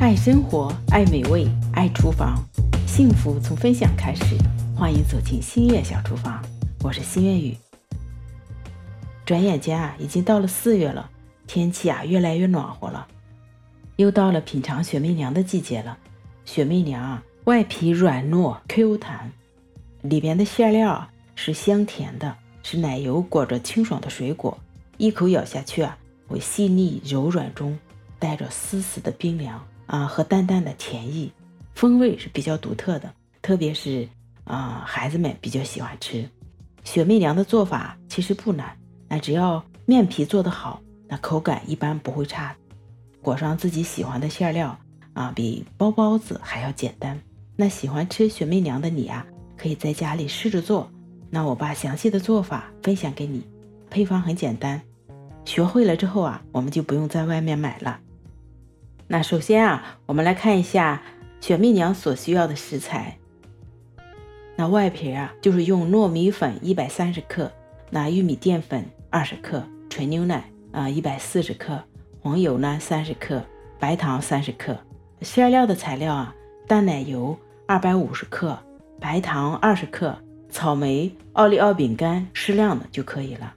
爱生活，爱美味，爱厨房，幸福从分享开始。欢迎走进新月小厨房，我是新月雨。转眼间啊，已经到了四月了，天气啊越来越暖和了，又到了品尝雪媚娘的季节了。雪媚娘啊，外皮软糯 Q 弹，里边的馅料是香甜的，是奶油裹着清爽的水果，一口咬下去啊，会细腻柔软中带着丝丝的冰凉。啊，和淡淡的甜意，风味是比较独特的，特别是啊，孩子们比较喜欢吃。雪媚娘的做法其实不难，那只要面皮做得好，那口感一般不会差。裹上自己喜欢的馅料啊，比包包子还要简单。那喜欢吃雪媚娘的你啊，可以在家里试着做。那我把详细的做法分享给你，配方很简单，学会了之后啊，我们就不用在外面买了。那首先啊，我们来看一下雪媚娘所需要的食材。那外皮啊，就是用糯米粉一百三十克，那玉米淀粉二十克，纯牛奶啊一百四十克，黄油呢三十克，白糖三十克。馅料的材料啊，淡奶油二百五十克，白糖二十克，草莓、奥利奥饼干适量的就可以了。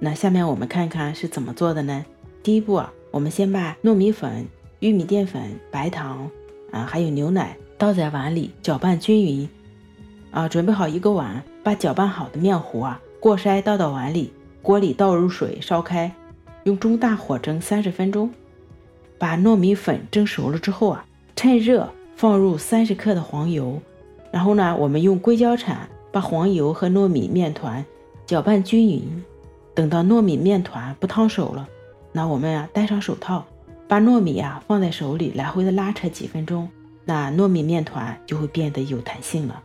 那下面我们看看是怎么做的呢？第一步啊。我们先把糯米粉、玉米淀粉、白糖啊，还有牛奶倒在碗里，搅拌均匀。啊，准备好一个碗，把搅拌好的面糊啊过筛倒到碗里，锅里倒入水烧开，用中大火蒸三十分钟。把糯米粉蒸熟了之后啊，趁热放入三十克的黄油，然后呢，我们用硅胶铲把黄油和糯米面团搅拌均匀。等到糯米面团不烫手了。那我们啊，戴上手套，把糯米啊放在手里，来回的拉扯几分钟，那糯米面团就会变得有弹性了。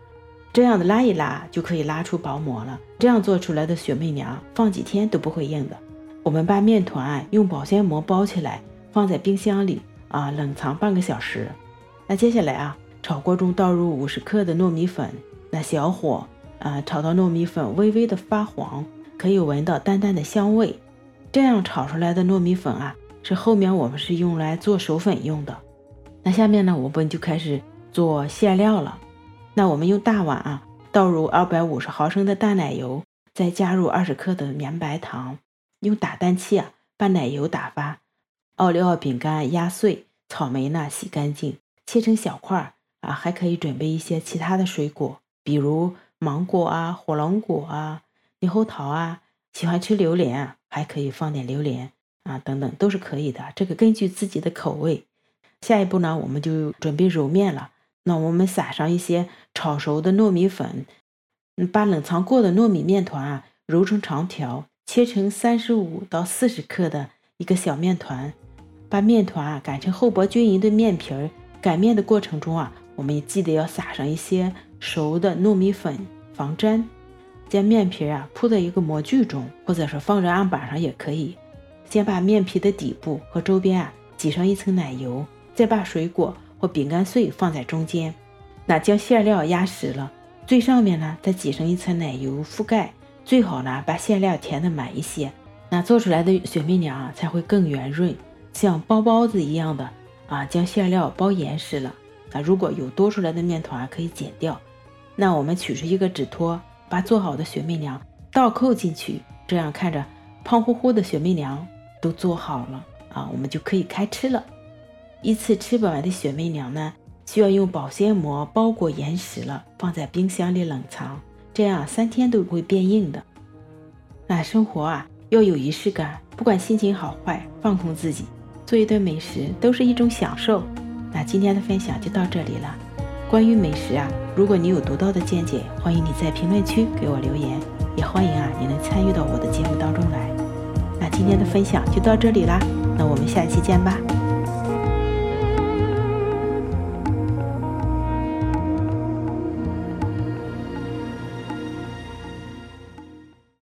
这样的拉一拉，就可以拉出薄膜了。这样做出来的雪媚娘，放几天都不会硬的。我们把面团用保鲜膜包起来，放在冰箱里啊，冷藏半个小时。那接下来啊，炒锅中倒入五十克的糯米粉，那小火啊，炒到糯米粉微微的发黄，可以闻到淡淡的香味。这样炒出来的糯米粉啊，是后面我们是用来做手粉用的。那下面呢，我们就开始做馅料了。那我们用大碗啊，倒入二百五十毫升的淡奶油，再加入二十克的绵白糖，用打蛋器啊把奶油打发。奥利奥饼干压碎，草莓呢洗干净，切成小块儿啊，还可以准备一些其他的水果，比如芒果啊、火龙果啊、猕猴桃啊。喜欢吃榴莲啊，还可以放点榴莲啊，等等都是可以的。这个根据自己的口味。下一步呢，我们就准备揉面了。那我们撒上一些炒熟的糯米粉，把冷藏过的糯米面团啊揉成长条，切成三十五到四十克的一个小面团。把面团啊擀成厚薄均匀的面皮儿。擀面的过程中啊，我们也记得要撒上一些熟的糯米粉防粘。将面皮啊铺在一个模具中，或者是放在案板上也可以。先把面皮的底部和周边啊挤上一层奶油，再把水果或饼干碎放在中间。那将馅料压实了，最上面呢再挤上一层奶油覆盖。最好呢把馅料填的满一些，那做出来的雪媚娘啊才会更圆润，像包包子一样的啊。将馅料包严实了，那如果有多出来的面团可以剪掉。那我们取出一个纸托。把做好的雪媚娘倒扣进去，这样看着胖乎乎的雪媚娘都做好了啊，我们就可以开吃了。一次吃不完的雪媚娘呢，需要用保鲜膜包裹严实了，放在冰箱里冷藏，这样三天都不会变硬的。那生活啊要有仪式感，不管心情好坏，放空自己，做一顿美食都是一种享受。那今天的分享就到这里了。关于美食啊，如果你有独到的见解，欢迎你在评论区给我留言，也欢迎啊你能参与到我的节目当中来。那今天的分享就到这里啦，那我们下期见吧。